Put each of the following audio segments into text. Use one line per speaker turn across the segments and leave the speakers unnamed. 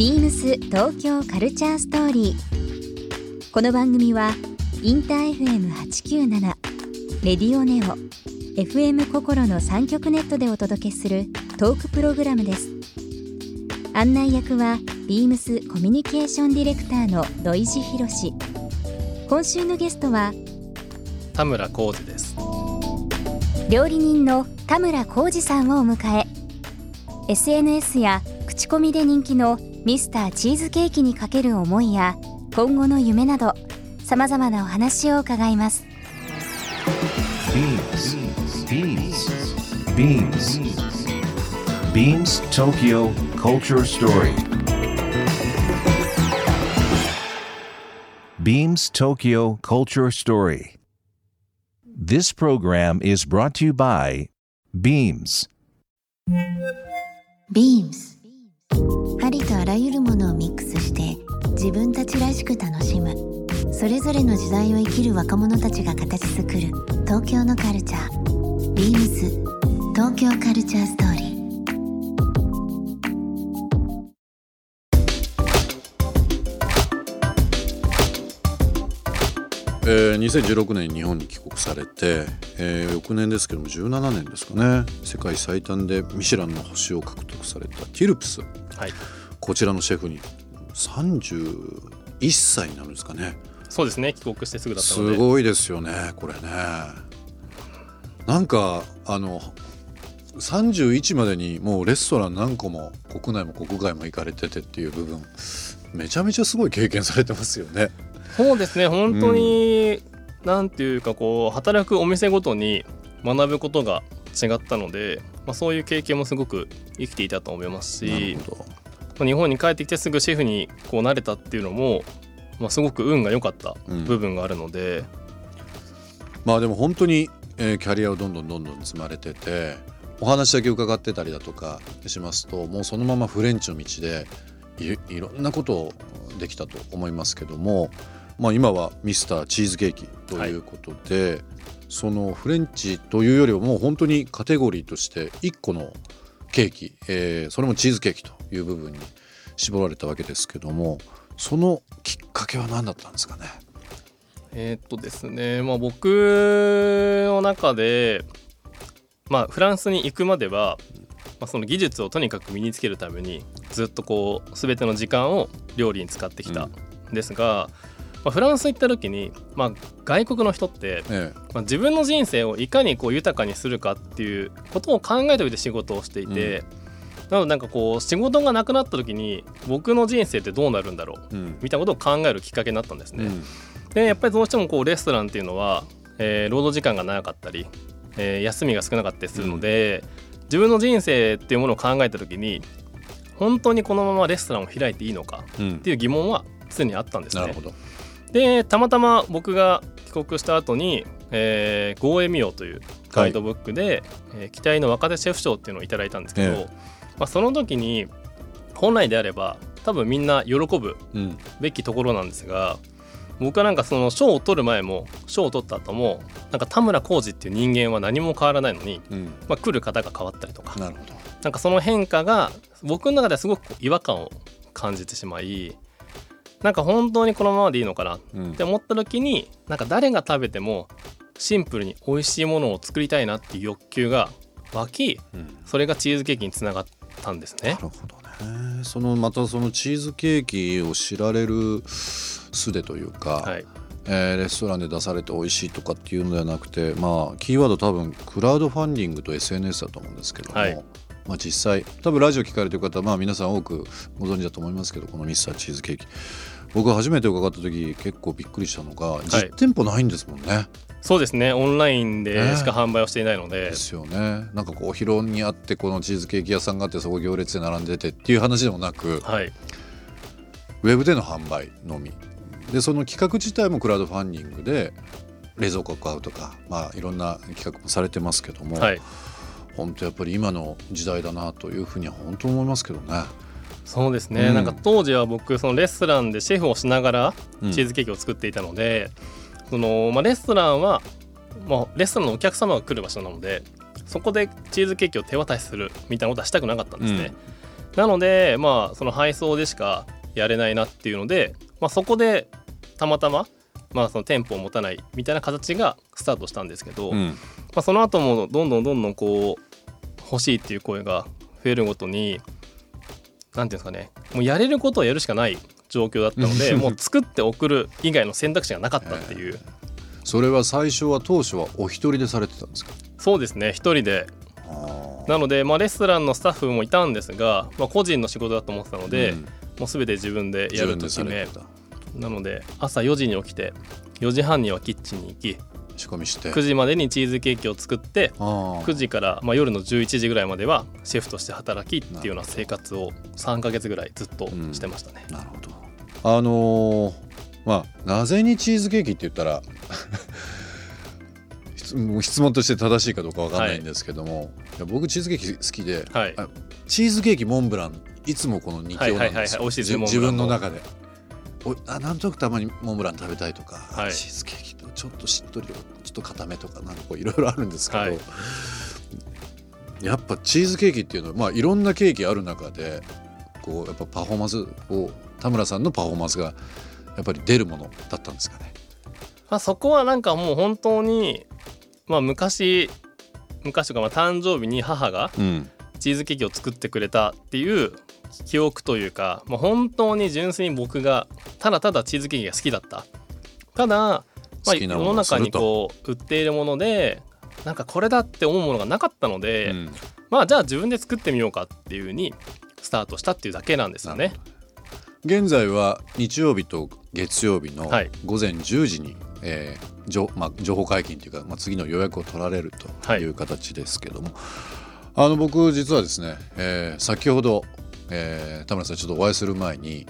ビームス東京カルチャーストーリー。この番組はインター FM897 レディオネオ FM 心の三極ネットでお届けするトークプログラムです。案内役はビームスコミュニケーションディレクターの土井博志。今週のゲストは
田村浩二です
料理人の田村浩二さんをお迎え SNS や口コミで人気のミスターチーズケーキにかける思いや今後の夢などさまざまなお話を伺います
BeamsBeamsBeamsTokyo Culture Story Beams Tokyo Culture Story This program is brought to you by Beams
ビームスありとあらゆるものをミックスして自分たちらしく楽しむ。それぞれの時代を生きる若者たちが形作る東京のカルチャービームス東京カルチャーストーリー。
2016年に日本に帰国されて、えー、翌年ですけども17年ですかね。世界最短でミシュランの星を獲得されたティルプス、
はい。
こちらのシェフに31歳になるんですかね。
そうですね。帰国してすぐだったす
ごいですよねこれね。なんかあの31までにもうレストラン何個も国内も国外も行かれててっていう部分めちゃめちゃすごい経験されてますよね。
そうですね。本当に、なんていうかこう働くお店ごとに学ぶことが違ったので、まあ、そういう経験もすごく生きていたと思いますしまあ日本に帰ってきてすぐシェフにこうなれたっていうのも、まあ、すごく運が良かった部分があるので、
まあでも本当に、えーキャリアをどんどんどんどん積まれててお話だけ伺ってたりだとかしますともうそのままフレンチの道でいいろんなことをできたと思いますけども、まあ、今はミスターチーズケーキということで、そのフレンチというよりはもう本当にカテゴリーとして1個のケーキ、えーそれもチーズケーキという部分に絞られたわけですけどもそのきっかけは何だったんですかね？
えっとですね、まあ、僕の中で、まあ、フランスに行くまでは、まあ、その技術をとにかく身につけるためにずっとこう全ての時間を料理に使ってきたんですが、まあ、フランス行った時に、まあ、外国の人って、
え
まあ、自分の人生をいかにこう豊かにするかっていうことを考えておいて仕事をしていて、なのでなんかこう仕事がなくなった時に僕の人生ってどうなるんだろう
えうん
みたいなことを考えるきっかけになったんですね。
うん
でやっぱりどうしてもこうレストランっていうのは、えー労働時間が長かったり、えー休みが少なかったりするので、自分の人生っていうものを考えた時に本当にこのままレストランを開いていいのか
うん
っていう疑問は常にあったんですね
なるほ。ど。
でたまたま僕が帰国した後に「えー、ゴーエミオ」というガイドブックで、えー期待の若手シェフ賞っていうのをいただいたんですけど、
え
まあ、その時に本来であれば多分みんな喜ぶ
うん。
べきところなんですが僕はなんかその賞を取る前も賞を取った後もなんか田村浩二っていう人間は何も変わらないのに、
うん。
まあ、来る方が変わったりとか
なるほど。
なんかその変化が僕の中ではすごく違和感を感じてしまいなんか本当にこのままでいいのかなっ
うん
て思った時になんか誰が食べてもシンプルに美味しいものを作りたいなっていう欲求が湧き
うん
それがチーズケーキにつながったんですね
な。るほどね。そのまたそのチーズケーキを知られるすでというか、
はい、
えーレストランで出されて美味しいとかっていうのではなくて、まあキーワード多分クラウドファンディングと SNS だと思うんですけども、
はい
まあ実際多分ラジオ聞かれてる方まあ皆さん多くご存知だと思いますけどこのミスターチーズケーキ。僕が初めて伺った時結構びっくりしたのが実店舗ないんですもんね。
そうですね。オンラインでしか販売をしていないので、
ですよね。なんかこうお広にあってこのチーズケーキ屋さんがあってそこ行列で並んでてっていう話でもなく
はい。
ウェブでの販売のみ。でその企画自体もクラウドファンディングで冷蔵庫を買うとか、まあ、いろんな企画もされてますけども、
はい
本当やっぱり今の時代だなというふうには本当思いますけどね。
そうですね、
うん。
なんか当時は僕そのレストランでシェフをしながら
うん。
チーズケーキを作っていたので、そのまあ、レストランは、まあ、レストランのお客様が来る場所なのでそこでチーズケーキを手渡しするみたいなことはしたくなかったんですね。なのでまあその配送でしかやれないなっていうので、まあ、そこでたまたままあその店舗を持たないみたいな形がスタートしたんですけど、
うん。
まあ、その後もどんどんどんどんこう欲しいっていう声が増えるごとに何ていうんですかねもうやれることをやるしかない状況だったのでもう作って送る以外の選択肢がなかったっていう、
それは最初は当初はお一人でされてたんですか？
そうですね一人で。なので、まあ、レストランのスタッフもいたんですが、まあ、個人の仕事だと思ってたので、
うん。
もう全て自分でやると決め。なので朝4時に起きて4時半にはキッチンに行き
仕込みして。
9時までにチーズケーキを作って
あー
9時から、まあ、夜の11時ぐらいまではシェフとして働きっていうような生活を3ヶ月ぐらいずっとしてましたね。
なるほど。あのーまあなぜにチーズケーキって言ったら 質問として正しいかどうかわかんないんですけども、い。や僕チーズケーキ好きで、
はい。
あチーズケーキモンブランいつもこの2強なんですよ、
はいはい
自分の中でおあなんとなくたまにモンブラン食べたいとか、
はい
チーズケーキとちょっとしっとりちょっと固めとかなんかこういろいろあるんですけど、
はい。
やっぱチーズケーキっていうのはまあいろんなケーキある中でこうやっぱパフォーマンスを田村さんのパフォーマンスがやっぱり出るものだったんですかね？
まあ、そこはなんかもう本当に、まあ、昔昔とかまあ誕生日に母が
うん、
チーズケーキを作ってくれたっていう記憶というか、まあ、本当に純粋に僕がただただチーズケーキが好きだった。ただ、
好きなもの
の中に
をすると。
こう売っているものでなんかこれだって思うものがなかったので、
うん。
まあじゃあ自分で作ってみようかっていうふうにスタートしたっていうだけなんですよね。
現在は日曜日と月曜日の
はい。
午前10時に、えー情まあ、情報解禁というか、まあ、次の予約を取られるという形ですけども、あの僕実はですね、えー先ほど、えー田村さんちょっとお会いする前に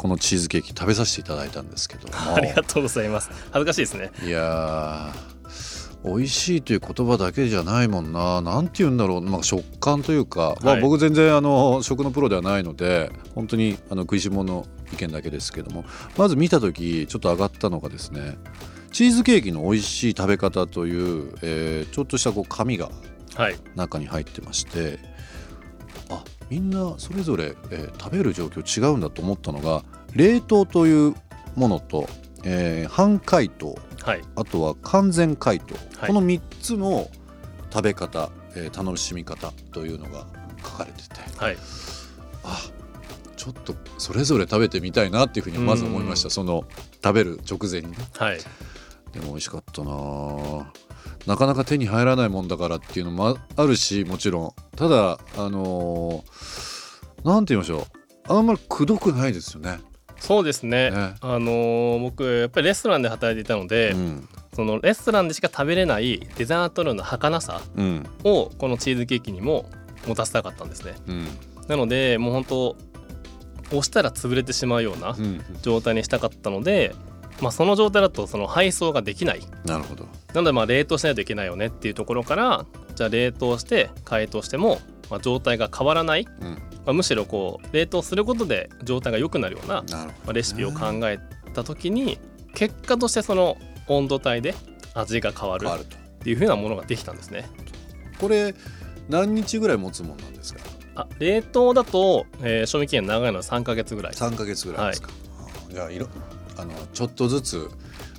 このチーズケーキ食べさせていただいたんですけども
ありがとうございます。恥ずかしいですね。
いやー美味しいという言葉だけじゃないもんななんて言うんだろう、まあ、食感というか、まあ、
はい
僕全然あの食のプロではないので本当にあの食いしん坊の意見だけですけどもまず見た時ちょっと上がったのがですねチーズケーキの美味しい食べ方という、えーちょっとしたこう紙が
はい。
中に入ってましてあみんなそれぞれ、えー食べる状況違うんだと思ったのが冷凍というものと、えー半解凍
はい。
あとは完全解凍、
はい。
この3つの食べ方、えー楽しみ方というのが書かれてて。
はい。
あちょっとそれぞれ食べてみたいなっていうふうにまず思いました。
うん
その食べる直前に。ね
はい。
でも美味しかったなあなかなか手に入らないもんだからっていうのもあるしもちろん。ただあのーなんて言いましょう。あんまりくどくないですよね。
そうですね。
ね。
あのー僕やっぱりレストランで働いていたので、
うん。
そのレストランでしか食べれないデザート類の儚さ
うん。
をこのチーズケーキにも持たせたかったんですね。
うん。
なのでもう本当押したら潰れてしまうような
うん。
状態にしたかったので、まあ、その状態だとその配送ができない。
なるほど。
なのでまあ冷凍しないといけないよねっていうところからじゃあ冷凍して解凍してもまあ状態が変わらない、
うん。
まあ、むしろこう冷凍することで状態が良くなるような、
なるほど
まあレシピを考えた時に結果としてその温度帯で味が変わる。っ。ていう風なものができたんですね。
これ何日ぐらい持つもんなんですか？
あ冷凍だと、えー賞味期限長いのは3ヶ月ぐらい。
3ヶ月ぐらいですか、あー。じゃあいろあのちょっとずつ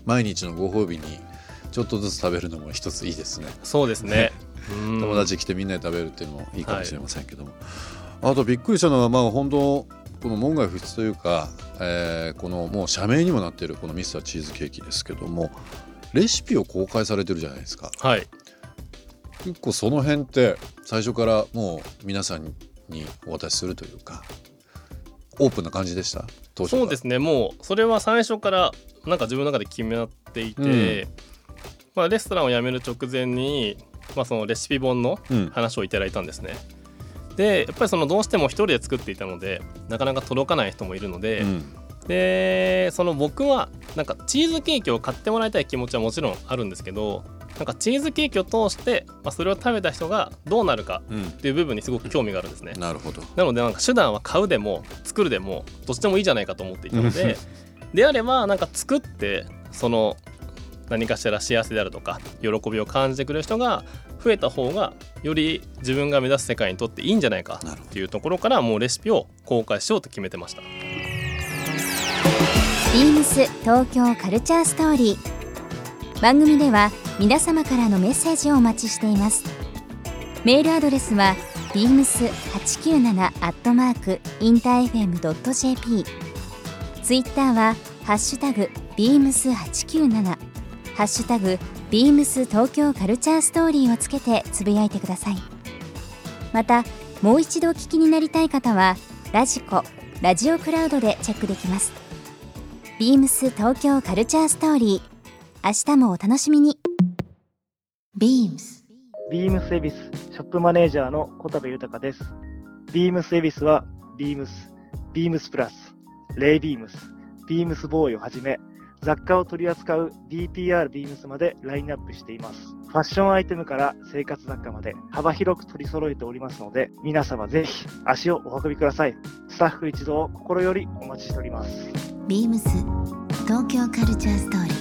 毎日のご褒美にちょっとずつ食べるのも一ついいですね。
そうですね。うん。
友達来てみんなで食べるっていうのもいいかもしれませんけども、あとびっくりしたのはまあ本当この門外不出というか、えーこのもう社名にもなっているこのミスターチーズケーキですけどもレシピを公開されてるじゃないですか。
はい。
結構その辺って最初からもう皆さんにお渡しするというかオープンな感じでした？
そうですね。もうそれは最初からなんか自分の中で決めていて、まあ、レストランを辞める直前に、まあ、そのレシピ本の
うん
話をいただいたんですね。でやっぱりそのどうしても一人で作っていたのでなかなか届かない人もいるので、
うん。
でその僕はなんかチーズケーキを買ってもらいたい気持ちはもちろんあるんですけどなんかチーズケーキを通して、まあ、それを食べた人がどうなるか
うん。
っていう部分にすごく興味があるんですね。
なるほど。
なのでなんか手段は買うでも作るでもどっちでもいいじゃないかと思っていたので であればなんか作ってその何かしら幸せであるとか喜びを感じてくれる人が増えた方がより自分が目指す世界にとっていいんじゃないかっていうところからもうレシピを公開しようと決めてました。
ビームス東京カルチャーストーリー。番組では皆様からのメッセージをお待ちしています。メールアドレスは beams897 アットマークインター FM.jp ツイッターはハッシュタグ beams897 ハッシュタグ beams 東京カルチャーストーリーをつけてつぶやいてください。またもう一度お聞きになりたい方はラジコラジオクラウドでチェックできます。ビームス東京カルチャーストーリー。明日もお楽しみに。
Beams
ビームスエビスショップマネージャーの小田部豊です。ビームスエビスは、ビームス、ビームスプラス、レイビームス、ビームスボーイをはじめ、雑貨を取り扱う DPR ビームスまでラインナップしています。ファッションアイテムから生活雑貨まで幅広く取り揃えておりますので、皆様ぜひ足をお運びください。スタッフ一同心よりお待ちしております。
beams 東京カルチャーストーリー